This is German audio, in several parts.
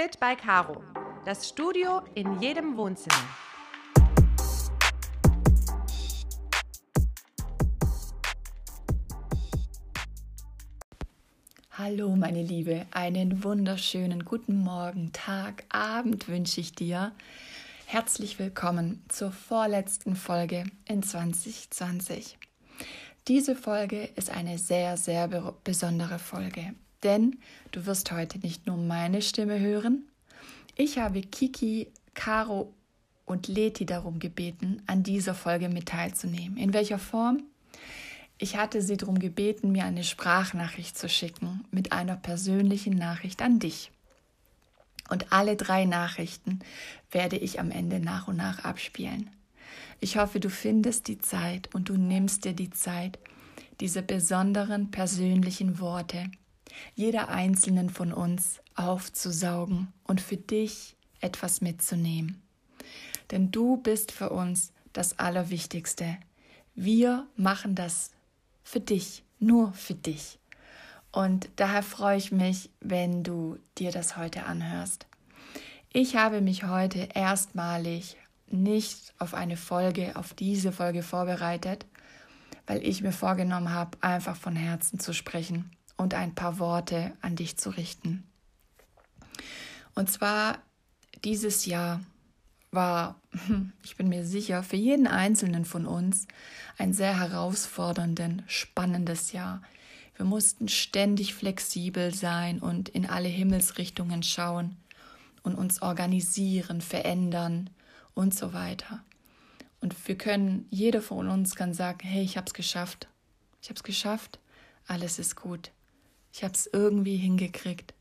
Fit by Caro. Das Studio in jedem Wohnzimmer. Hallo meine Liebe, einen wunderschönen guten Morgen, Tag, Abend wünsche ich dir. Herzlich willkommen zur vorletzten Folge in 2020. Diese Folge ist eine sehr, sehr besondere Folge, denn du wirst heute nicht nur meine Stimme hören. Ich habe Kiki, Caro und Leti darum gebeten, an dieser Folge mit teilzunehmen. In welcher Form? Ich hatte sie darum gebeten, mir eine Sprachnachricht zu schicken mit einer persönlichen Nachricht an dich. Und alle drei Nachrichten werde ich am Ende nach und nach abspielen. Ich hoffe, du findest die Zeit und du nimmst dir die Zeit, diese besonderen persönlichen Worte jeder einzelnen von uns aufzusaugen und für dich etwas mitzunehmen. Denn du bist für uns das Allerwichtigste. Wir machen das für dich, nur für dich. Und daher freue ich mich, wenn du dir das heute anhörst. Ich habe mich heute erstmalig nicht auf eine Folge, auf diese Folge vorbereitet, weil ich mir vorgenommen habe, einfach von Herzen zu sprechen und ein paar Worte an dich zu richten. Und zwar dieses Jahr war, ich bin mir sicher, für jeden Einzelnen von uns ein sehr herausforderndes, spannendes Jahr. Wir mussten ständig flexibel sein und in alle Himmelsrichtungen schauen und uns organisieren, verändern und so weiter. Und wir können, jeder von uns kann sagen, hey, ich habe es geschafft. Ich habe es geschafft. Alles ist gut. Ich habe es irgendwie hingekriegt.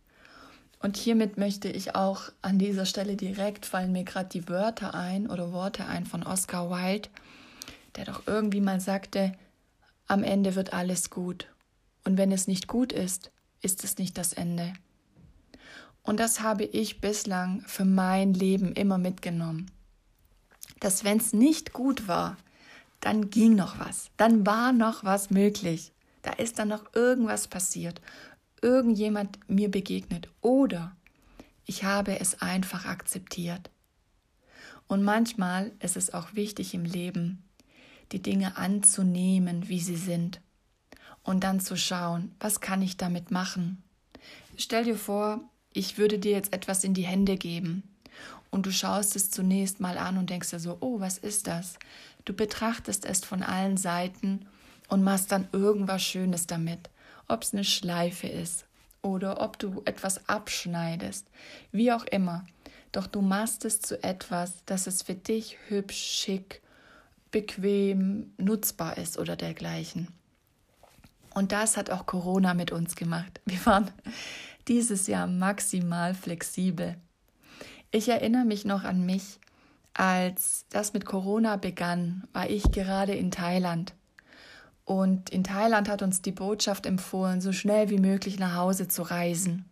Und hiermit möchte ich auch an dieser Stelle direkt fallen mir gerade die Wörter ein oder Worte ein von Oscar Wilde, der doch irgendwie mal sagte, am Ende wird alles gut. Und wenn es nicht gut ist, ist es nicht das Ende. Und das habe ich bislang für mein Leben immer mitgenommen. Dass wenn es nicht gut war, dann ging noch was, dann war noch was möglich. Da ist dann noch irgendwas passiert, irgendjemand mir begegnet oder ich habe es einfach akzeptiert. Und manchmal ist es auch wichtig im Leben, die Dinge anzunehmen, wie sie sind und dann zu schauen, was kann ich damit machen. Stell dir vor, ich würde dir jetzt etwas in die Hände geben und du schaust es zunächst mal an und denkst dir so, oh, was ist das? Du betrachtest es von allen Seiten und machst dann irgendwas Schönes damit. Ob es eine Schleife ist oder ob du etwas abschneidest, wie auch immer. Doch du machst es zu etwas, dass es für dich hübsch, schick, bequem, nutzbar ist oder dergleichen. Und das hat auch Corona mit uns gemacht. Wir waren dieses Jahr maximal flexibel. Ich erinnere mich noch an mich, als das mit Corona begann, war ich gerade in Thailand und in Thailand hat uns die Botschaft empfohlen, so schnell wie möglich nach Hause zu reisen.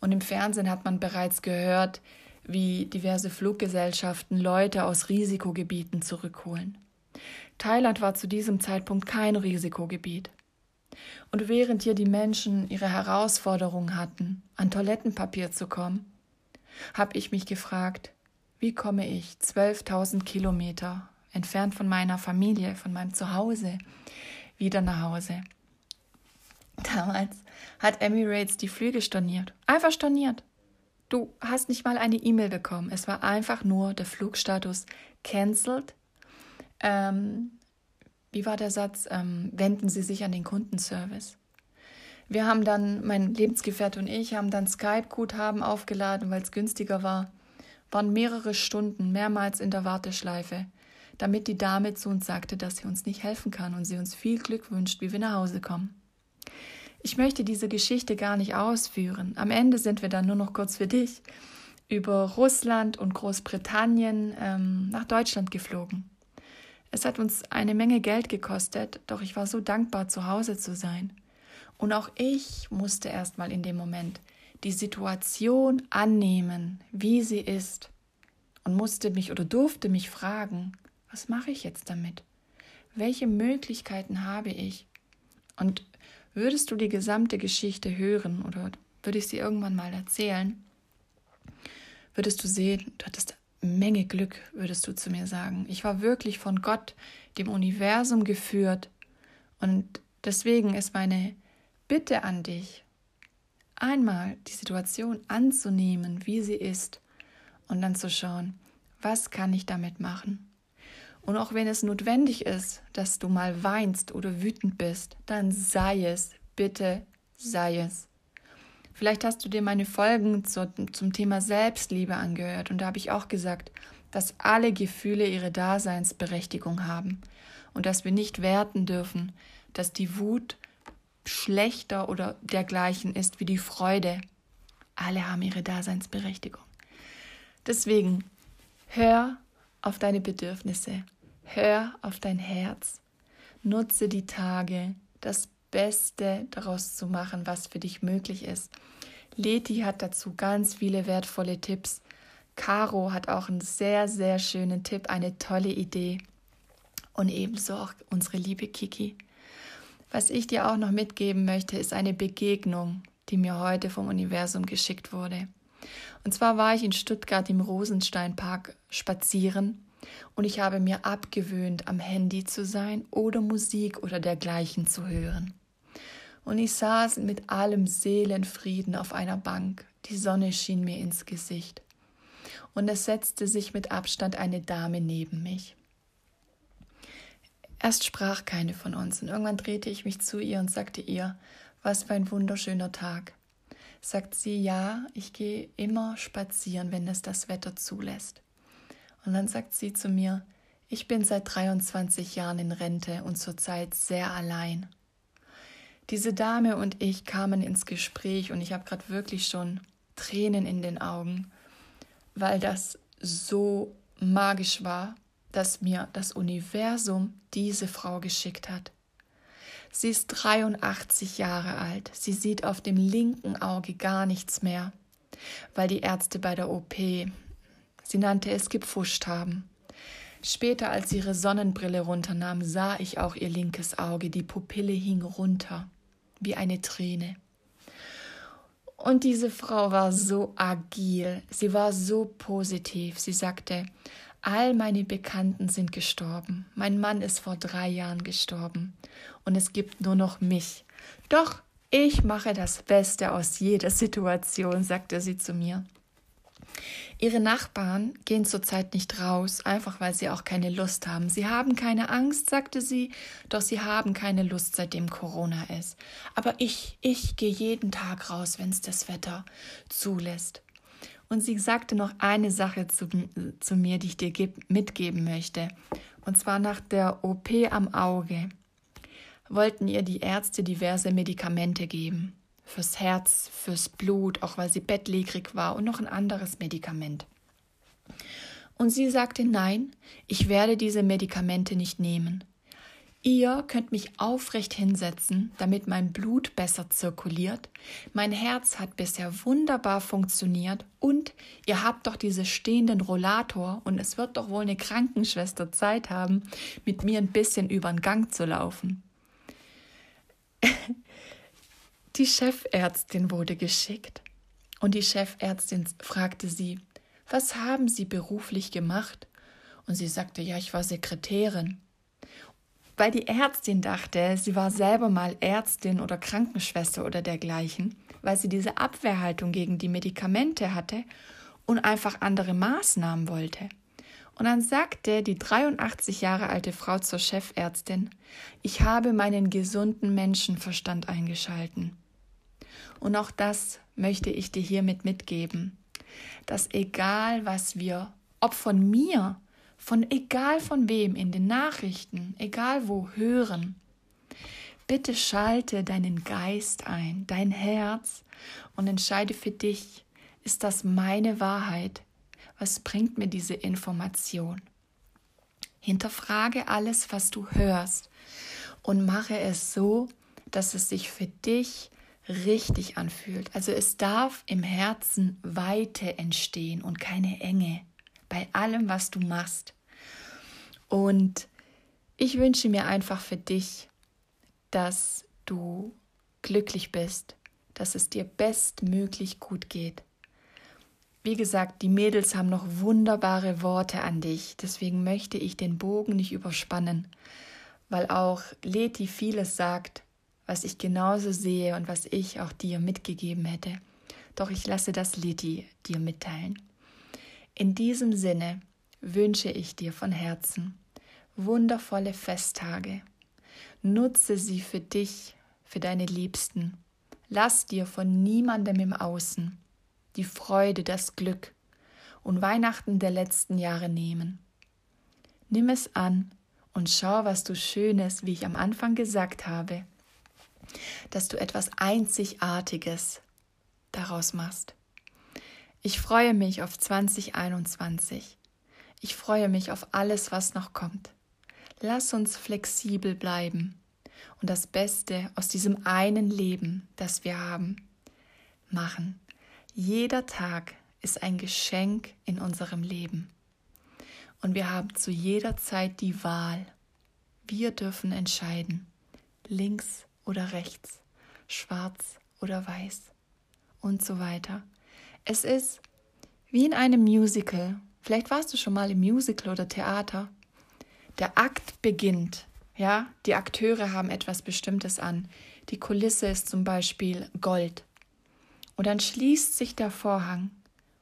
Und im Fernsehen hat man bereits gehört, wie diverse Fluggesellschaften Leute aus Risikogebieten zurückholen. Thailand war zu diesem Zeitpunkt kein Risikogebiet. Und während hier die Menschen ihre Herausforderung hatten, an Toilettenpapier zu kommen, habe ich mich gefragt, wie komme ich 12.000 Kilometer entfernt von meiner Familie, von meinem Zuhause, wieder nach Hause. Damals hat Emirates die Flüge storniert. Einfach storniert. Du hast nicht mal eine E-Mail bekommen. Es war einfach nur der Flugstatus cancelled. Ähm, wie war der Satz? Ähm, wenden Sie sich an den Kundenservice. Wir haben dann, mein Lebensgefährte und ich, haben dann Skype-Guthaben aufgeladen, weil es günstiger war. Waren mehrere Stunden, mehrmals in der Warteschleife damit die Dame zu uns sagte, dass sie uns nicht helfen kann und sie uns viel Glück wünscht, wie wir nach Hause kommen. Ich möchte diese Geschichte gar nicht ausführen. Am Ende sind wir dann nur noch kurz für dich über Russland und Großbritannien ähm, nach Deutschland geflogen. Es hat uns eine Menge Geld gekostet, doch ich war so dankbar, zu Hause zu sein. Und auch ich musste erstmal in dem Moment die Situation annehmen, wie sie ist, und musste mich oder durfte mich fragen, was mache ich jetzt damit? Welche Möglichkeiten habe ich? Und würdest du die gesamte Geschichte hören oder würde ich sie irgendwann mal erzählen, würdest du sehen, du hattest Menge Glück, würdest du zu mir sagen. Ich war wirklich von Gott, dem Universum geführt. Und deswegen ist meine Bitte an dich, einmal die Situation anzunehmen, wie sie ist, und dann zu schauen, was kann ich damit machen? Und auch wenn es notwendig ist, dass du mal weinst oder wütend bist, dann sei es, bitte sei es. Vielleicht hast du dir meine Folgen zu, zum Thema Selbstliebe angehört und da habe ich auch gesagt, dass alle Gefühle ihre Daseinsberechtigung haben und dass wir nicht werten dürfen, dass die Wut schlechter oder dergleichen ist wie die Freude. Alle haben ihre Daseinsberechtigung. Deswegen hör auf deine Bedürfnisse, hör auf dein Herz, nutze die Tage, das Beste daraus zu machen, was für dich möglich ist. Leti hat dazu ganz viele wertvolle Tipps. Caro hat auch einen sehr, sehr schönen Tipp, eine tolle Idee. Und ebenso auch unsere liebe Kiki. Was ich dir auch noch mitgeben möchte, ist eine Begegnung, die mir heute vom Universum geschickt wurde. Und zwar war ich in Stuttgart im Rosensteinpark spazieren und ich habe mir abgewöhnt, am Handy zu sein oder Musik oder dergleichen zu hören. Und ich saß mit allem Seelenfrieden auf einer Bank. Die Sonne schien mir ins Gesicht. Und es setzte sich mit Abstand eine Dame neben mich. Erst sprach keine von uns und irgendwann drehte ich mich zu ihr und sagte ihr, was für ein wunderschöner Tag. Sagt sie, ja, ich gehe immer spazieren, wenn es das Wetter zulässt. Und dann sagt sie zu mir, ich bin seit 23 Jahren in Rente und zurzeit sehr allein. Diese Dame und ich kamen ins Gespräch und ich habe gerade wirklich schon Tränen in den Augen, weil das so magisch war dass mir das Universum diese Frau geschickt hat. Sie ist 83 Jahre alt. Sie sieht auf dem linken Auge gar nichts mehr, weil die Ärzte bei der OP, sie nannte es gepfuscht haben. Später, als sie ihre Sonnenbrille runternahm, sah ich auch ihr linkes Auge. Die Pupille hing runter, wie eine Träne. Und diese Frau war so agil, sie war so positiv. Sie sagte, All meine Bekannten sind gestorben. Mein Mann ist vor drei Jahren gestorben. Und es gibt nur noch mich. Doch ich mache das Beste aus jeder Situation, sagte sie zu mir. Ihre Nachbarn gehen zurzeit nicht raus, einfach weil sie auch keine Lust haben. Sie haben keine Angst, sagte sie, doch sie haben keine Lust, seitdem Corona ist. Aber ich, ich gehe jeden Tag raus, wenn es das Wetter zulässt. Und sie sagte noch eine Sache zu, zu mir, die ich dir mitgeben möchte. Und zwar nach der OP am Auge wollten ihr die Ärzte diverse Medikamente geben. Fürs Herz, fürs Blut, auch weil sie bettlägerig war und noch ein anderes Medikament. Und sie sagte, nein, ich werde diese Medikamente nicht nehmen. Ihr könnt mich aufrecht hinsetzen, damit mein Blut besser zirkuliert. Mein Herz hat bisher wunderbar funktioniert und ihr habt doch diese stehenden Rollator und es wird doch wohl eine Krankenschwester Zeit haben, mit mir ein bisschen über den Gang zu laufen. Die Chefärztin wurde geschickt und die Chefärztin fragte sie, was haben Sie beruflich gemacht? Und sie sagte, ja, ich war Sekretärin weil die Ärztin dachte, sie war selber mal Ärztin oder Krankenschwester oder dergleichen, weil sie diese Abwehrhaltung gegen die Medikamente hatte und einfach andere Maßnahmen wollte. Und dann sagte die 83 Jahre alte Frau zur Chefärztin, ich habe meinen gesunden Menschenverstand eingeschalten. Und auch das möchte ich dir hiermit mitgeben, dass egal was wir, ob von mir von egal von wem in den Nachrichten, egal wo, hören. Bitte schalte deinen Geist ein, dein Herz und entscheide für dich, ist das meine Wahrheit? Was bringt mir diese Information? Hinterfrage alles, was du hörst und mache es so, dass es sich für dich richtig anfühlt. Also es darf im Herzen Weite entstehen und keine Enge bei allem, was du machst. Und ich wünsche mir einfach für dich, dass du glücklich bist, dass es dir bestmöglich gut geht. Wie gesagt, die Mädels haben noch wunderbare Worte an dich, deswegen möchte ich den Bogen nicht überspannen, weil auch Leti vieles sagt, was ich genauso sehe und was ich auch dir mitgegeben hätte. Doch ich lasse das Leti dir mitteilen. In diesem Sinne wünsche ich dir von Herzen wundervolle Festtage. Nutze sie für dich, für deine Liebsten. Lass dir von niemandem im Außen die Freude, das Glück und Weihnachten der letzten Jahre nehmen. Nimm es an und schau, was du Schönes, wie ich am Anfang gesagt habe, dass du etwas Einzigartiges daraus machst. Ich freue mich auf 2021. Ich freue mich auf alles, was noch kommt. Lass uns flexibel bleiben und das Beste aus diesem einen Leben, das wir haben, machen. Jeder Tag ist ein Geschenk in unserem Leben. Und wir haben zu jeder Zeit die Wahl. Wir dürfen entscheiden, links oder rechts, schwarz oder weiß und so weiter. Es ist wie in einem Musical. Vielleicht warst du schon mal im Musical oder Theater. Der Akt beginnt. Ja, die Akteure haben etwas Bestimmtes an. Die Kulisse ist zum Beispiel Gold. Und dann schließt sich der Vorhang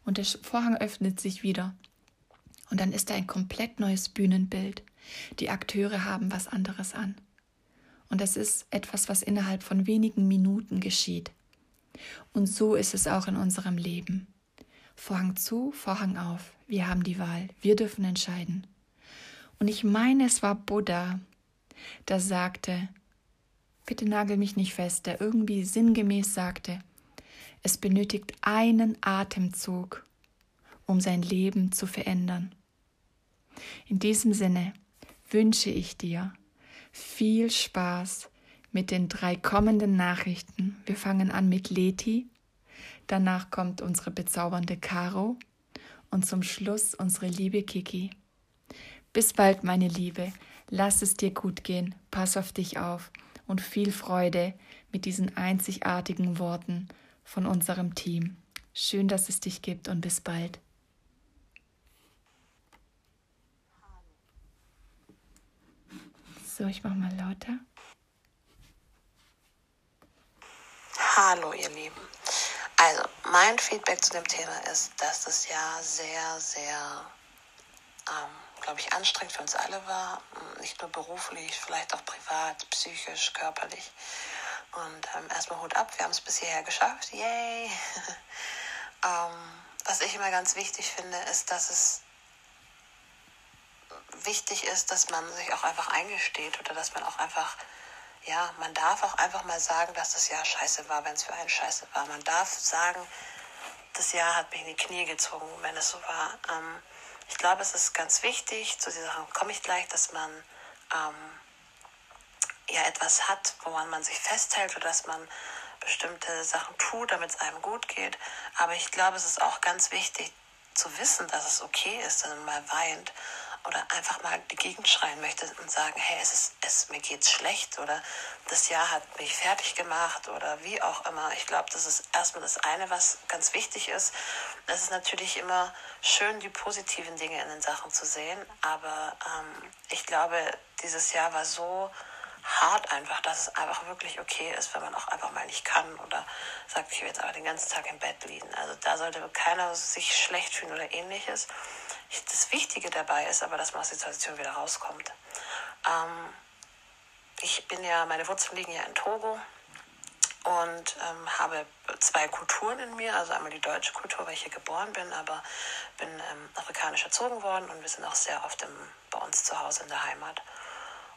und der Vorhang öffnet sich wieder. Und dann ist da ein komplett neues Bühnenbild. Die Akteure haben was anderes an. Und das ist etwas, was innerhalb von wenigen Minuten geschieht. Und so ist es auch in unserem Leben. Vorhang zu, Vorhang auf. Wir haben die Wahl. Wir dürfen entscheiden. Und ich meine, es war Buddha, der sagte, bitte nagel mich nicht fest, der irgendwie sinngemäß sagte, es benötigt einen Atemzug, um sein Leben zu verändern. In diesem Sinne wünsche ich dir viel Spaß mit den drei kommenden Nachrichten. Wir fangen an mit Leti, danach kommt unsere bezaubernde Caro und zum Schluss unsere liebe Kiki. Bis bald, meine Liebe. Lass es dir gut gehen, pass auf dich auf und viel Freude mit diesen einzigartigen Worten von unserem Team. Schön, dass es dich gibt und bis bald. So, ich mach mal lauter. Hallo, ihr Lieben. Also, mein Feedback zu dem Thema ist, dass das Jahr sehr, sehr ähm, glaube ich, anstrengend für uns alle war. Nicht nur beruflich, vielleicht auch privat, psychisch, körperlich. Und ähm, erstmal Hut ab, wir haben es bis hierher geschafft. Yay! ähm, was ich immer ganz wichtig finde, ist, dass es wichtig ist, dass man sich auch einfach eingesteht oder dass man auch einfach, ja, man darf auch einfach mal sagen, dass das Jahr scheiße war, wenn es für einen scheiße war. Man darf sagen, das Jahr hat mich in die Knie gezogen, wenn es so war. Ähm, ich glaube, es ist ganz wichtig, zu dieser Sache komme ich gleich, dass man ähm, ja etwas hat, woran man sich festhält oder dass man bestimmte Sachen tut, damit es einem gut geht. Aber ich glaube, es ist auch ganz wichtig zu wissen, dass es okay ist, wenn man mal weint oder einfach mal die Gegend schreien möchte und sagen, hey, es ist, es, mir geht's schlecht oder das Jahr hat mich fertig gemacht oder wie auch immer. Ich glaube, das ist erstmal das eine, was ganz wichtig ist. Es ist natürlich immer schön, die positiven Dinge in den Sachen zu sehen, aber ähm, ich glaube, dieses Jahr war so hart einfach, dass es einfach wirklich okay ist, wenn man auch einfach mal nicht kann oder sagt, ich will jetzt aber den ganzen Tag im Bett liegen. Also da sollte keiner sich schlecht fühlen oder ähnliches. Das Wichtige dabei ist aber, dass man aus der Situation wieder rauskommt. Ähm, ich bin ja, meine Wurzeln liegen ja in Togo und ähm, habe zwei Kulturen in mir, also einmal die deutsche Kultur, weil ich hier geboren bin, aber bin ähm, afrikanisch erzogen worden und wir sind auch sehr oft im, bei uns zu Hause in der Heimat.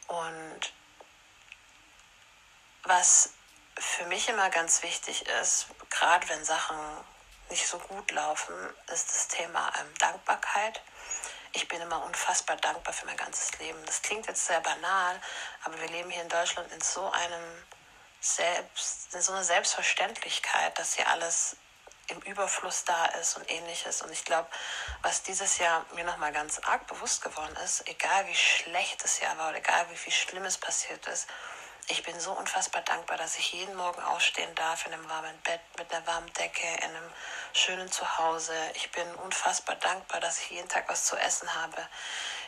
Und was für mich immer ganz wichtig ist, gerade wenn Sachen nicht so gut laufen, ist das Thema ähm, Dankbarkeit. Ich bin immer unfassbar dankbar für mein ganzes Leben. Das klingt jetzt sehr banal, aber wir leben hier in Deutschland in so einem Selbst, in so einer Selbstverständlichkeit, dass hier alles im Überfluss da ist und ähnliches. Und ich glaube, was dieses Jahr mir nochmal ganz arg bewusst geworden ist, egal wie schlecht das Jahr war oder egal wie viel Schlimmes passiert ist, ich bin so unfassbar dankbar, dass ich jeden Morgen aufstehen darf in einem warmen Bett, mit einer warmen Decke, in einem schönen Zuhause. Ich bin unfassbar dankbar, dass ich jeden Tag was zu essen habe.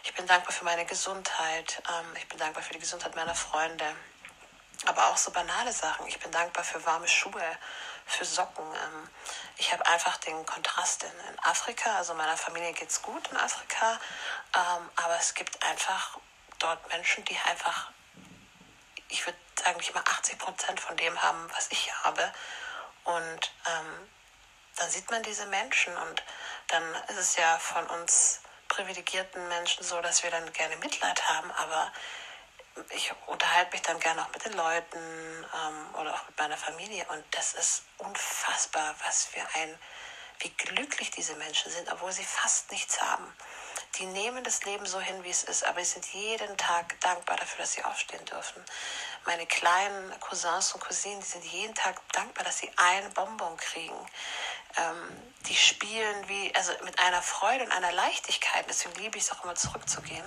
Ich bin dankbar für meine Gesundheit. Ähm, ich bin dankbar für die Gesundheit meiner Freunde. Aber auch so banale Sachen. Ich bin dankbar für warme Schuhe, für Socken. Ähm, ich habe einfach den Kontrast in, Afrika. Also meiner Familie geht es gut in Afrika. Ähm, aber es gibt einfach dort Menschen, die einfach, ich würde nicht mal 80 Prozent von dem haben, was ich habe. Und ähm, dann sieht man diese Menschen und dann ist es ja von uns privilegierten Menschen so, dass wir dann gerne Mitleid haben, aber ich unterhalte mich dann gerne auch mit den Leuten ähm, oder auch mit meiner Familie und das ist unfassbar, was für ein, wie glücklich diese Menschen sind, obwohl sie fast nichts haben. Die nehmen das Leben so hin, wie es ist, aber sie sind jeden Tag dankbar dafür, dass sie aufstehen dürfen. Meine kleinen Cousins und Cousinen, die sind jeden Tag dankbar, dass sie einen Bonbon kriegen. Ähm, die spielen wie, also mit einer Freude und einer Leichtigkeit. Deswegen liebe ich es auch immer zurückzugehen.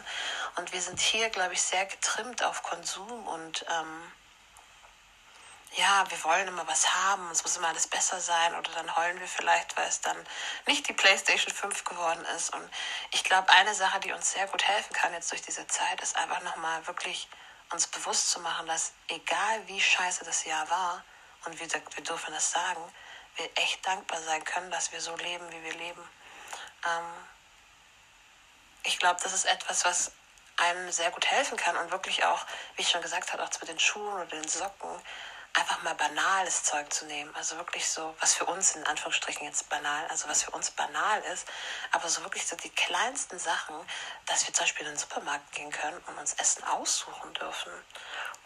Und wir sind hier, glaube ich, sehr getrimmt auf Konsum und ähm, ja, wir wollen immer was haben, es muss immer alles besser sein oder dann heulen wir vielleicht, weil es dann nicht die PlayStation 5 geworden ist. Und ich glaube, eine Sache, die uns sehr gut helfen kann jetzt durch diese Zeit, ist einfach nochmal wirklich uns bewusst zu machen, dass egal wie scheiße das Jahr war, und wir, wir dürfen das sagen, wir echt dankbar sein können, dass wir so leben, wie wir leben. Ähm, ich glaube, das ist etwas, was einem sehr gut helfen kann und wirklich auch, wie ich schon gesagt habe, auch mit den Schuhen oder den Socken, einfach mal banales Zeug zu nehmen. Also wirklich so, was für uns in Anführungsstrichen jetzt banal, also was für uns banal ist, aber so wirklich so die kleinsten Sachen, dass wir zum Beispiel in den Supermarkt gehen können und uns Essen aussuchen dürfen.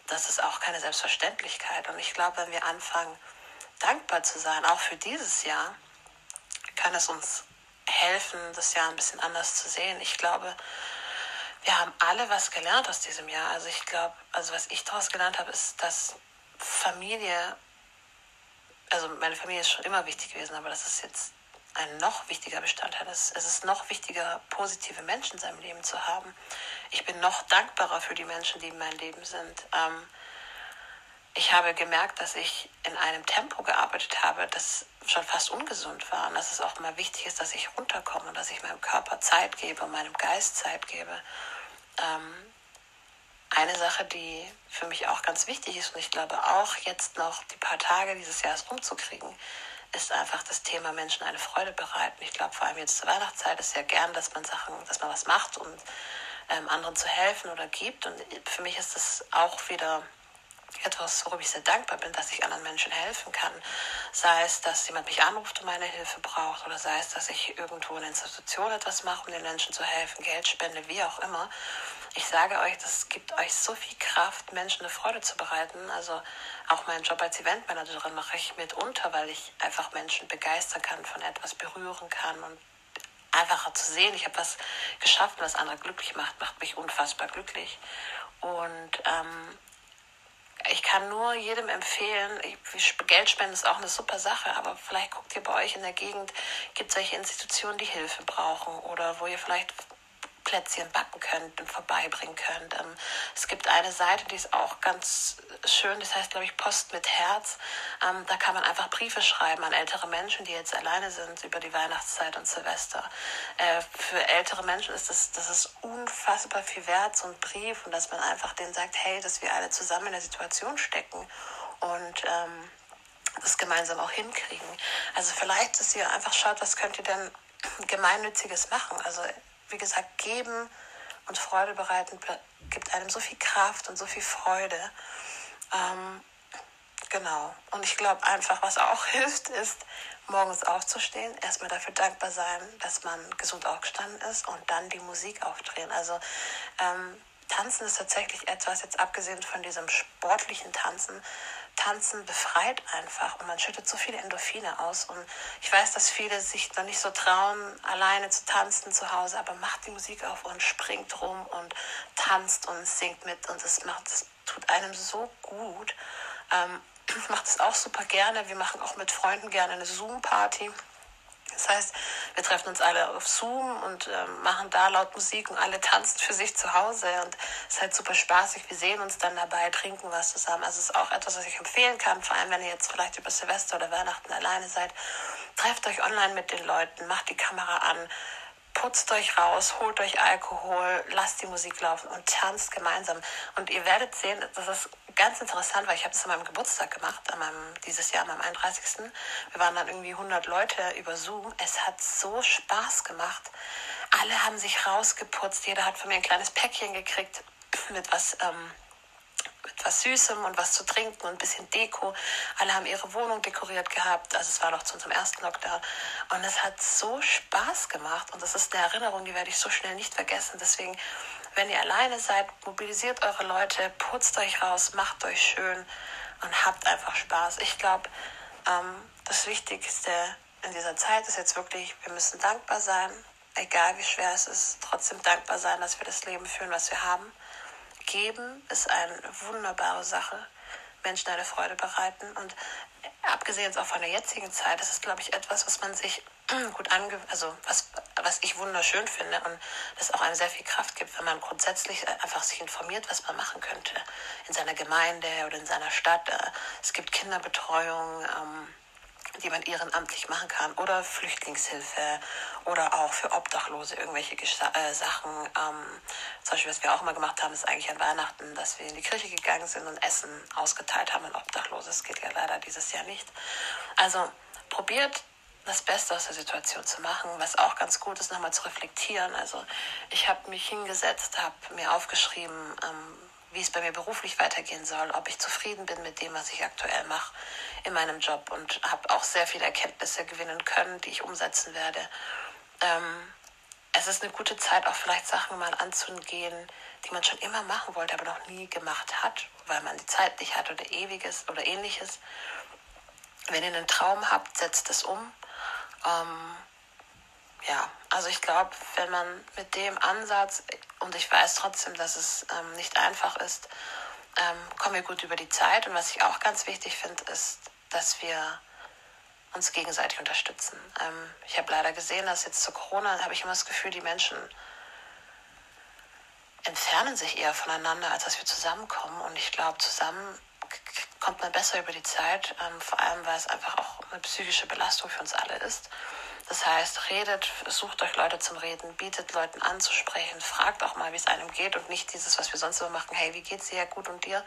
Das ist auch keine Selbstverständlichkeit. Und ich glaube, wenn wir anfangen, dankbar zu sein, auch für dieses Jahr, kann es uns helfen, das Jahr ein bisschen anders zu sehen. Ich glaube, wir haben alle was gelernt aus diesem Jahr. Also ich glaube, also was ich daraus gelernt habe, ist, dass Familie, also meine Familie ist schon immer wichtig gewesen, aber das ist jetzt ein noch wichtiger Bestandteil. Es ist noch wichtiger, positive Menschen in seinem Leben zu haben. Ich bin noch dankbarer für die Menschen, die in meinem Leben sind. Ähm, ich habe gemerkt, dass ich in einem Tempo gearbeitet habe, das schon fast ungesund war. Und dass es auch mal wichtig ist, dass ich runterkomme und dass ich meinem Körper Zeit gebe und meinem Geist Zeit gebe. Eine Sache, die für mich auch ganz wichtig ist und ich glaube auch jetzt noch die paar Tage dieses Jahres rumzukriegen, ist einfach das Thema Menschen eine Freude bereiten. Ich glaube, vor allem jetzt zur Weihnachtszeit ist ja gern, dass man Sachen, dass man was macht, um ähm, anderen zu helfen oder gibt. Und für mich ist das auch wieder etwas, worüber ich sehr dankbar bin, dass ich anderen Menschen helfen kann. Sei es, dass jemand mich anruft und meine Hilfe braucht oder sei es, dass ich irgendwo in einer Institution etwas mache, um den Menschen zu helfen, Geld spende, wie auch immer. Ich sage euch, das gibt euch so viel Kraft, Menschen eine Freude zu bereiten. Also auch meinen Job als Eventmanagerin mache ich mitunter, weil ich einfach Menschen begeistern kann, von etwas berühren kann und einfacher zu sehen. Ich habe was geschafft, was andere glücklich macht, macht mich unfassbar glücklich. Und ähm, ich kann nur jedem empfehlen, Geldspenden ist auch eine super Sache, aber vielleicht guckt ihr bei euch in der Gegend, gibt es solche Institutionen, die Hilfe brauchen oder wo ihr vielleicht Plätzchen backen könnt und vorbeibringen könnt. Ähm, es gibt eine Seite, die ist auch ganz schön, das heißt, glaube ich, Post mit Herz. Ähm, da kann man einfach Briefe schreiben an ältere Menschen, die jetzt alleine sind über die Weihnachtszeit und Silvester. Äh, für ältere Menschen ist das, das ist unfassbar viel wert, so ein Brief, und dass man einfach denen sagt, hey, dass wir alle zusammen in der Situation stecken und ähm, das gemeinsam auch hinkriegen. Also vielleicht, dass ihr einfach schaut, was könnt ihr denn gemeinnütziges machen. Also wie gesagt, geben und Freude bereiten gibt einem so viel Kraft und so viel Freude. Ähm, genau. Und ich glaube einfach, was auch hilft, ist, morgens aufzustehen, erstmal dafür dankbar sein, dass man gesund aufgestanden ist und dann die Musik aufdrehen. Also ähm, Tanzen ist tatsächlich etwas, jetzt abgesehen von diesem sportlichen Tanzen, Tanzen befreit einfach und man schüttet so viele Endorphine aus. Und ich weiß, dass viele sich noch nicht so trauen, alleine zu tanzen zu Hause, aber macht die Musik auf und springt rum und tanzt und singt mit und es macht, es tut einem so gut. Ähm, ich mache das auch super gerne. Wir machen auch mit Freunden gerne eine Zoom-Party. Das heißt, wir treffen uns alle auf Zoom und äh, machen da laut Musik und alle tanzen für sich zu Hause und es ist halt super spaßig. Wir sehen uns dann dabei, trinken was zusammen. Also es ist auch etwas, was ich empfehlen kann, vor allem wenn ihr jetzt vielleicht über Silvester oder Weihnachten alleine seid, trefft euch online mit den Leuten, macht die Kamera an, putzt euch raus, holt euch Alkohol, lasst die Musik laufen und tanzt gemeinsam. Und ihr werdet sehen, das ist ganz interessant, weil ich habe das an meinem Geburtstag gemacht, an meinem, dieses Jahr, am 31. Wir waren dann irgendwie 100 Leute über Zoom. Es hat so Spaß gemacht. Alle haben sich rausgeputzt, jeder hat von mir ein kleines Päckchen gekriegt mit was... Ähm, etwas Süßem und was zu trinken und ein bisschen Deko. Alle haben ihre Wohnung dekoriert gehabt. Also es war noch zu unserem ersten Lockdown. Und es hat so Spaß gemacht. Und das ist eine Erinnerung, die werde ich so schnell nicht vergessen. Deswegen, wenn ihr alleine seid, mobilisiert eure Leute, putzt euch raus, macht euch schön und habt einfach Spaß. Ich glaube, ähm, das Wichtigste in dieser Zeit ist jetzt wirklich, wir müssen dankbar sein, egal wie schwer es ist, trotzdem dankbar sein, dass wir das Leben führen, was wir haben. Geben ist eine wunderbare Sache. Menschen eine Freude bereiten. Und abgesehen jetzt auch von der jetzigen Zeit, das ist, glaube ich, etwas, was man sich gut ange... Also was, was ich wunderschön finde und das auch einem sehr viel Kraft gibt, wenn man grundsätzlich einfach sich informiert, was man machen könnte in seiner Gemeinde oder in seiner Stadt. Äh, es gibt Kinderbetreuung, ähm, die man ehrenamtlich machen kann oder Flüchtlingshilfe oder auch für Obdachlose irgendwelche äh, Sachen. Ähm, zum Beispiel, was wir auch mal gemacht haben, ist eigentlich an Weihnachten, dass wir in die Kirche gegangen sind und Essen ausgeteilt haben an Obdachlose. Das geht ja leider dieses Jahr nicht. Also probiert das Beste aus der Situation zu machen, was auch ganz gut ist, nochmal zu reflektieren. Also ich habe mich hingesetzt, habe mir aufgeschrieben, ähm, wie es bei mir beruflich weitergehen soll, ob ich zufrieden bin mit dem, was ich aktuell mache in meinem Job und habe auch sehr viele Erkenntnisse gewinnen können, die ich umsetzen werde. Ähm, es ist eine gute Zeit, auch vielleicht Sachen mal anzugehen, die man schon immer machen wollte, aber noch nie gemacht hat, weil man die Zeit nicht hat oder ewiges oder ähnliches. Wenn ihr einen Traum habt, setzt es um. Ähm, ja, also ich glaube, wenn man mit dem Ansatz, und ich weiß trotzdem, dass es ähm, nicht einfach ist, ähm, kommen wir gut über die Zeit. Und was ich auch ganz wichtig finde, ist, dass wir uns gegenseitig unterstützen. Ähm, ich habe leider gesehen, dass jetzt zu Corona habe ich immer das Gefühl, die Menschen entfernen sich eher voneinander, als dass wir zusammenkommen. Und ich glaube, zusammen kommt man besser über die Zeit, ähm, vor allem weil es einfach auch eine psychische Belastung für uns alle ist. Das heißt, redet, sucht euch Leute zum Reden, bietet Leuten anzusprechen, fragt auch mal, wie es einem geht und nicht dieses, was wir sonst immer machen, hey, wie geht's dir? Gut und dir?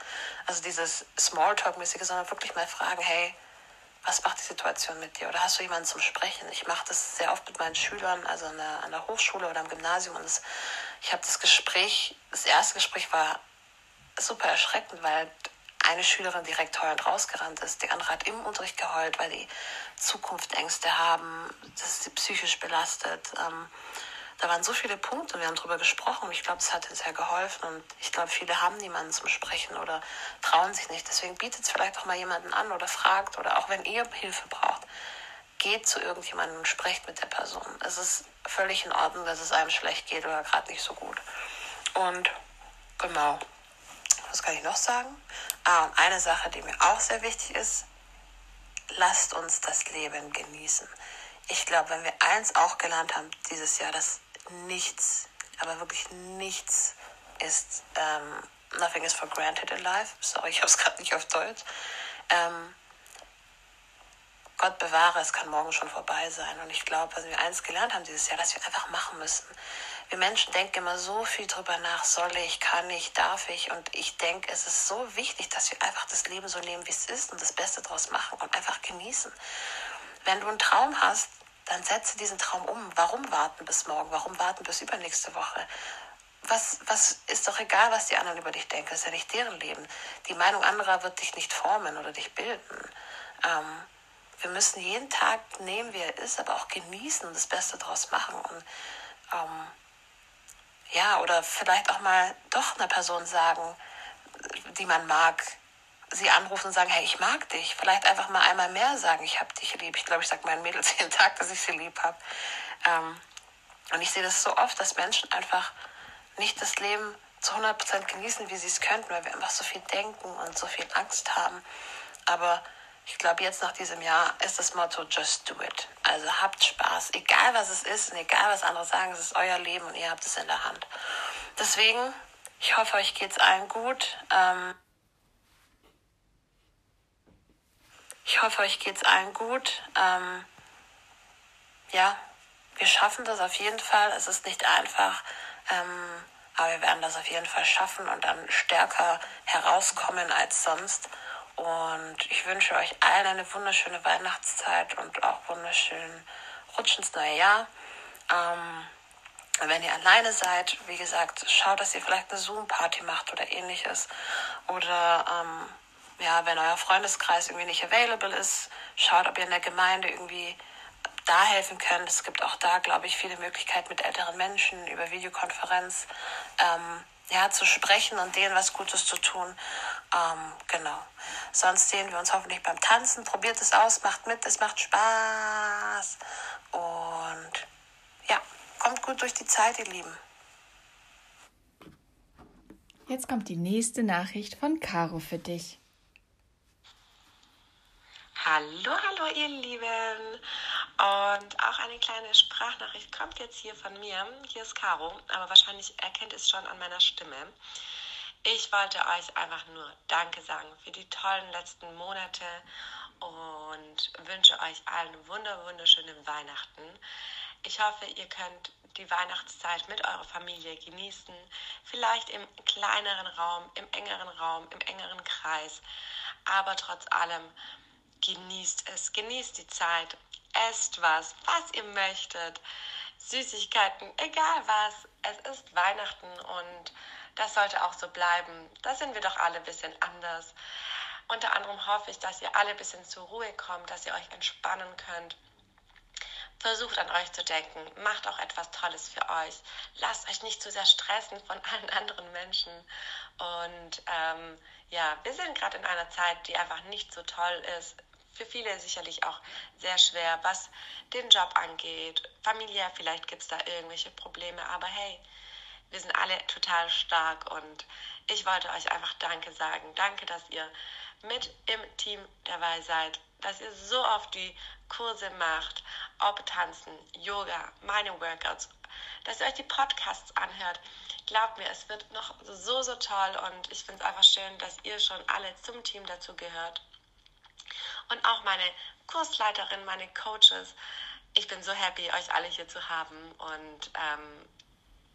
Also dieses Smalltalk-mäßige, sondern wirklich mal fragen, hey, was macht die Situation mit dir? Oder hast du jemanden zum Sprechen? Ich mache das sehr oft mit meinen Schülern, also an der, an der Hochschule oder am Gymnasium. Und das, ich habe das Gespräch, das erste Gespräch war super erschreckend, weil eine Schülerin direkt heulend rausgerannt ist. Die andere hat im Unterricht geheult, weil die Zukunftsängste haben, das sie psychisch belastet. Ähm, da waren so viele Punkte, wir haben darüber gesprochen ich glaube, es hat ihnen sehr geholfen und ich glaube, viele haben niemanden zum Sprechen oder trauen sich nicht. Deswegen bietet es vielleicht auch mal jemanden an oder fragt oder auch wenn ihr Hilfe braucht, geht zu irgendjemandem und sprecht mit der Person. Es ist völlig in Ordnung, dass es einem schlecht geht oder gerade nicht so gut. Und genau, was kann ich noch sagen? Ah, und eine Sache, die mir auch sehr wichtig ist, lasst uns das Leben genießen. Ich glaube, wenn wir eins auch gelernt haben dieses Jahr, dass nichts, aber wirklich nichts ist, ähm, nothing is for granted in life. Sorry, ich habe es gerade nicht auf Deutsch. Ähm, Gott bewahre, es kann morgen schon vorbei sein. Und ich glaube, was wir eins gelernt haben dieses Jahr, dass wir einfach machen müssen. Wir Menschen denken immer so viel drüber nach, soll ich, kann ich, darf ich. Und ich denke, es ist so wichtig, dass wir einfach das Leben so nehmen, wie es ist und das Beste daraus machen und einfach genießen. Wenn du einen Traum hast, dann setze diesen Traum um. Warum warten bis morgen? Warum warten bis übernächste Woche? Was, was ist doch egal, was die anderen über dich denken. Das ist ja nicht deren Leben. Die Meinung anderer wird dich nicht formen oder dich bilden. Ähm, wir müssen jeden Tag nehmen, wie er ist, aber auch genießen und das Beste daraus machen. Und ähm, ja, oder vielleicht auch mal doch einer Person sagen, die man mag, sie anrufen und sagen, hey, ich mag dich. Vielleicht einfach mal einmal mehr sagen, ich habe dich lieb. Ich glaube, ich sage meinen Mädels jeden Tag, dass ich sie lieb habe. Ähm, und ich sehe das so oft, dass Menschen einfach nicht das Leben zu 100% genießen, wie sie es könnten, weil wir einfach so viel denken und so viel Angst haben. Aber ich glaube, jetzt nach diesem Jahr ist das Motto Just Do It. Also habt Spaß, egal was es ist und egal was andere sagen, es ist euer Leben und ihr habt es in der Hand. Deswegen, ich hoffe, euch geht es allen gut. Ähm ich hoffe, euch geht es allen gut. Ähm ja, wir schaffen das auf jeden Fall. Es ist nicht einfach, ähm, aber wir werden das auf jeden Fall schaffen und dann stärker herauskommen als sonst. Und ich wünsche euch allen eine wunderschöne Weihnachtszeit und auch wunderschönen Rutsch ins neue Jahr. Ähm, wenn ihr alleine seid, wie gesagt, schaut, dass ihr vielleicht eine Zoom-Party macht oder ähnliches. Oder ähm, ja, wenn euer Freundeskreis irgendwie nicht available ist, schaut, ob ihr in der Gemeinde irgendwie da helfen könnt. Es gibt auch da, glaube ich, viele Möglichkeiten mit älteren Menschen über Videokonferenz ähm, ja, zu sprechen und denen was Gutes zu tun. Ähm, genau. Sonst sehen wir uns hoffentlich beim Tanzen. Probiert es aus, macht mit, es macht Spaß. Und ja, kommt gut durch die Zeit, ihr Lieben. Jetzt kommt die nächste Nachricht von Caro für dich. Hallo, hallo ihr Lieben. Und auch eine kleine Sprachnachricht kommt jetzt hier von mir. Hier ist Caro, aber wahrscheinlich erkennt es schon an meiner Stimme. Ich wollte euch einfach nur Danke sagen für die tollen letzten Monate und wünsche euch allen wunder wunderschöne Weihnachten. Ich hoffe, ihr könnt die Weihnachtszeit mit eurer Familie genießen, vielleicht im kleineren Raum, im engeren Raum, im engeren Kreis, aber trotz allem genießt es, genießt die Zeit, esst was, was ihr möchtet, Süßigkeiten, egal was. Es ist Weihnachten und das sollte auch so bleiben. Da sind wir doch alle ein bisschen anders. Unter anderem hoffe ich, dass ihr alle ein bisschen zur Ruhe kommt, dass ihr euch entspannen könnt. Versucht an euch zu denken, macht auch etwas Tolles für euch. Lasst euch nicht zu sehr stressen von allen anderen Menschen. Und ähm, ja, wir sind gerade in einer Zeit, die einfach nicht so toll ist für viele sicherlich auch sehr schwer, was den Job angeht. Familiär, vielleicht gibt es da irgendwelche Probleme, aber hey, wir sind alle total stark und ich wollte euch einfach Danke sagen. Danke, dass ihr mit im Team dabei seid, dass ihr so oft die Kurse macht, ob Tanzen, Yoga, meine Workouts, dass ihr euch die Podcasts anhört. Glaubt mir, es wird noch so, so toll und ich finde es einfach schön, dass ihr schon alle zum Team dazu gehört und auch meine Kursleiterin, meine Coaches. Ich bin so happy, euch alle hier zu haben und ähm,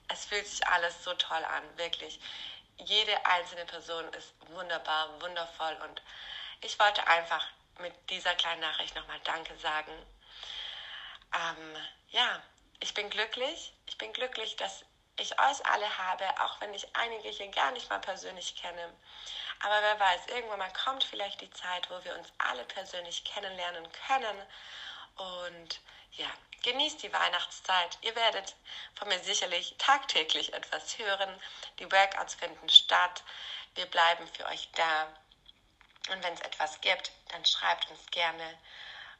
es fühlt sich alles so toll an, wirklich. Jede einzelne Person ist wunderbar, wundervoll und ich wollte einfach mit dieser kleinen Nachricht nochmal Danke sagen. Ähm, ja, ich bin glücklich. Ich bin glücklich, dass ich euch alle habe, auch wenn ich einige hier gar nicht mal persönlich kenne. Aber wer weiß, irgendwann mal kommt vielleicht die Zeit, wo wir uns alle persönlich kennenlernen können. Und ja, genießt die Weihnachtszeit. Ihr werdet von mir sicherlich tagtäglich etwas hören. Die Workouts finden statt. Wir bleiben für euch da. Und wenn es etwas gibt, dann schreibt uns gerne.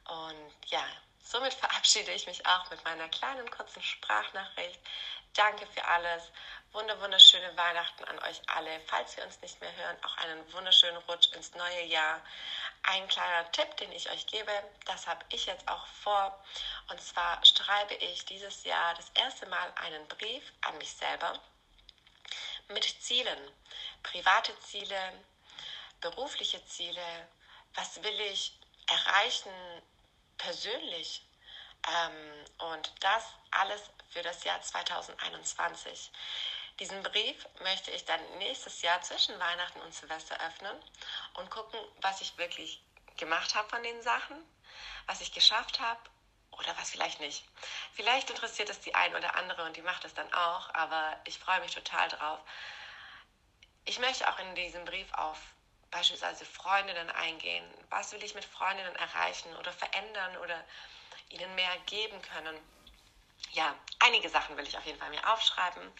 Und ja, somit verabschiede ich mich auch mit meiner kleinen kurzen Sprachnachricht. Danke für alles. Wunder, wunderschöne Weihnachten an euch alle. Falls wir uns nicht mehr hören, auch einen wunderschönen Rutsch ins neue Jahr. Ein kleiner Tipp, den ich euch gebe, das habe ich jetzt auch vor. Und zwar schreibe ich dieses Jahr das erste Mal einen Brief an mich selber mit Zielen. Private Ziele, berufliche Ziele. Was will ich erreichen persönlich? Ähm, und das alles für das Jahr 2021. Diesen Brief möchte ich dann nächstes Jahr zwischen Weihnachten und Silvester öffnen und gucken, was ich wirklich gemacht habe von den Sachen, was ich geschafft habe oder was vielleicht nicht. Vielleicht interessiert es die ein oder andere und die macht es dann auch, aber ich freue mich total drauf. Ich möchte auch in diesem Brief auf beispielsweise Freundinnen eingehen. Was will ich mit Freundinnen erreichen oder verändern oder ihnen mehr geben können. Ja, einige Sachen will ich auf jeden Fall mir aufschreiben,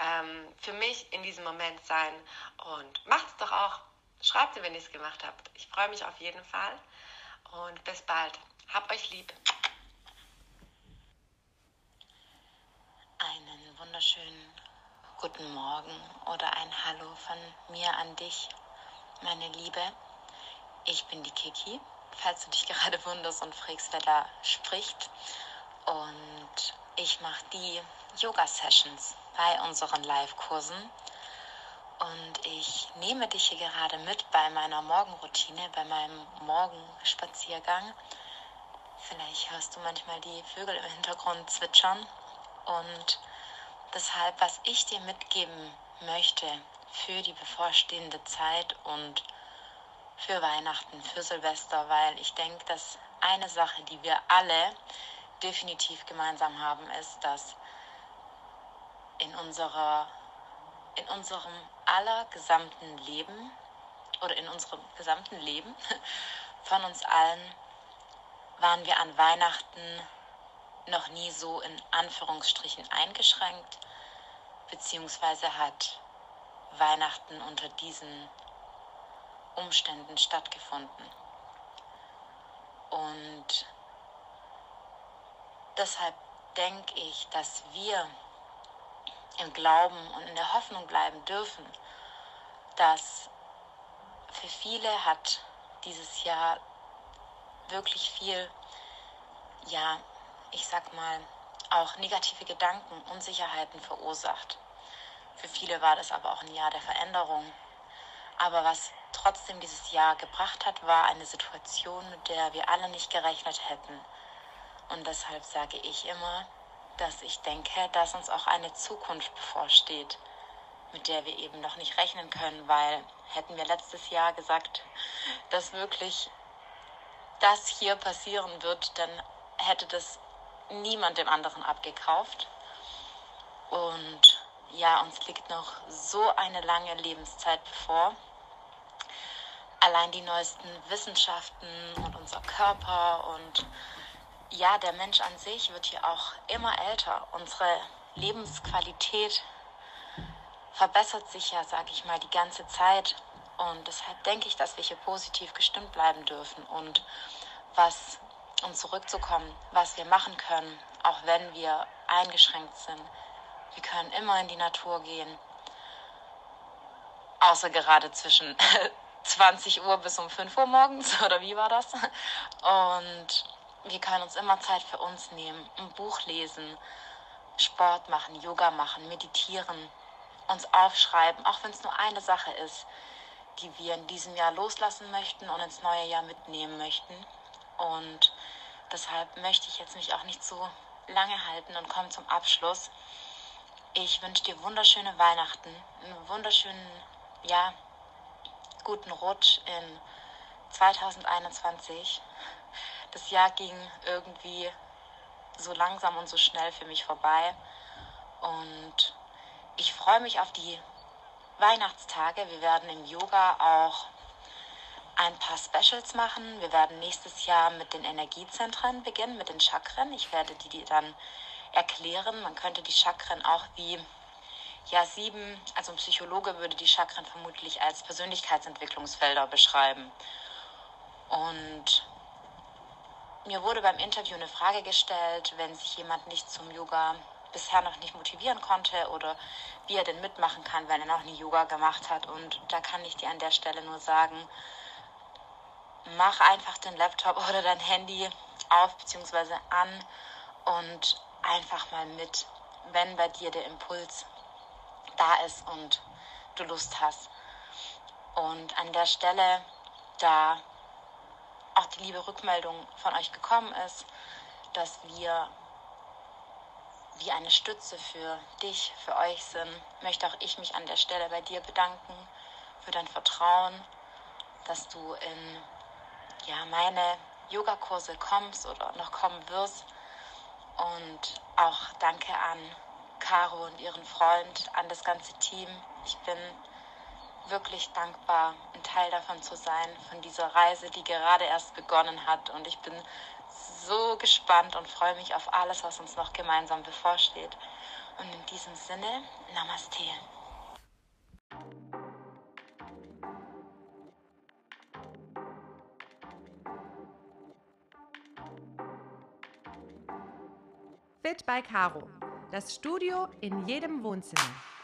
ähm, für mich in diesem Moment sein und macht es doch auch. Schreibt mir, wenn ihr es gemacht habt. Ich freue mich auf jeden Fall und bis bald. Habt euch lieb. Einen wunderschönen guten Morgen oder ein Hallo von mir an dich, meine Liebe. Ich bin die Kiki falls du dich gerade wunderst und fragst, wer da spricht. Und ich mache die Yoga-Sessions bei unseren Live-Kursen. Und ich nehme dich hier gerade mit bei meiner Morgenroutine, bei meinem Morgenspaziergang. Vielleicht hörst du manchmal die Vögel im Hintergrund zwitschern. Und deshalb, was ich dir mitgeben möchte für die bevorstehende Zeit und für Weihnachten, für Silvester, weil ich denke, dass eine Sache, die wir alle definitiv gemeinsam haben, ist, dass in unserer in unserem aller gesamten Leben oder in unserem gesamten Leben von uns allen waren wir an Weihnachten noch nie so in Anführungsstrichen eingeschränkt, beziehungsweise hat Weihnachten unter diesen Umständen stattgefunden. Und deshalb denke ich, dass wir im Glauben und in der Hoffnung bleiben dürfen, dass für viele hat dieses Jahr wirklich viel, ja, ich sag mal, auch negative Gedanken, Unsicherheiten verursacht. Für viele war das aber auch ein Jahr der Veränderung. Aber was trotzdem dieses Jahr gebracht hat, war eine Situation, mit der wir alle nicht gerechnet hätten. Und deshalb sage ich immer, dass ich denke, dass uns auch eine Zukunft bevorsteht, mit der wir eben noch nicht rechnen können, weil hätten wir letztes Jahr gesagt, dass wirklich das hier passieren wird, dann hätte das niemand dem anderen abgekauft. Und ja, uns liegt noch so eine lange Lebenszeit bevor. Allein die neuesten Wissenschaften und unser Körper und ja, der Mensch an sich wird hier auch immer älter. Unsere Lebensqualität verbessert sich ja, sage ich mal, die ganze Zeit. Und deshalb denke ich, dass wir hier positiv gestimmt bleiben dürfen. Und was, um zurückzukommen, was wir machen können, auch wenn wir eingeschränkt sind, wir können immer in die Natur gehen. Außer gerade zwischen 20 Uhr bis um 5 Uhr morgens, oder wie war das? Und wir können uns immer Zeit für uns nehmen, ein Buch lesen, Sport machen, Yoga machen, meditieren, uns aufschreiben, auch wenn es nur eine Sache ist, die wir in diesem Jahr loslassen möchten und ins neue Jahr mitnehmen möchten. Und deshalb möchte ich jetzt mich auch nicht so lange halten und komme zum Abschluss. Ich wünsche dir wunderschöne Weihnachten, einen wunderschönen, ja, guten Rutsch in 2021 das Jahr ging irgendwie so langsam und so schnell für mich vorbei. Und ich freue mich auf die Weihnachtstage. Wir werden im Yoga auch ein paar Specials machen. Wir werden nächstes Jahr mit den Energiezentren beginnen, mit den Chakren. Ich werde die, dann erklären. Man könnte die Chakren auch wie ja, sieben, also ein Psychologe würde die Chakren vermutlich als Persönlichkeitsentwicklungsfelder beschreiben. Und mir wurde beim Interview eine Frage gestellt, wenn sich jemand nicht zum Yoga bisher noch nicht motivieren konnte oder wie er denn mitmachen kann, wenn er noch nie Yoga gemacht hat. Und da kann ich dir an der Stelle nur sagen, mach einfach den Laptop oder dein Handy auf bzw. an und einfach mal mit, wenn bei dir der Impuls da ist und du Lust hast. Und an der Stelle, da auch die liebe Rückmeldung von euch gekommen ist, dass wir wie eine Stütze für dich, für euch sind, möchte auch ich mich an der Stelle bei dir bedanken für dein Vertrauen, dass du in ja, meine Yogakurse kommst oder noch kommen wirst. Und auch danke an Caro und ihren Freund, an das ganze Team. Ich bin wirklich dankbar, ein Teil davon zu sein, von dieser Reise, die gerade erst begonnen hat. Und ich bin so gespannt und freue mich auf alles, was uns noch gemeinsam bevorsteht. Und in diesem Sinne, Namaste. Fit by Caro. Das Studio in jedem Wohnzimmer.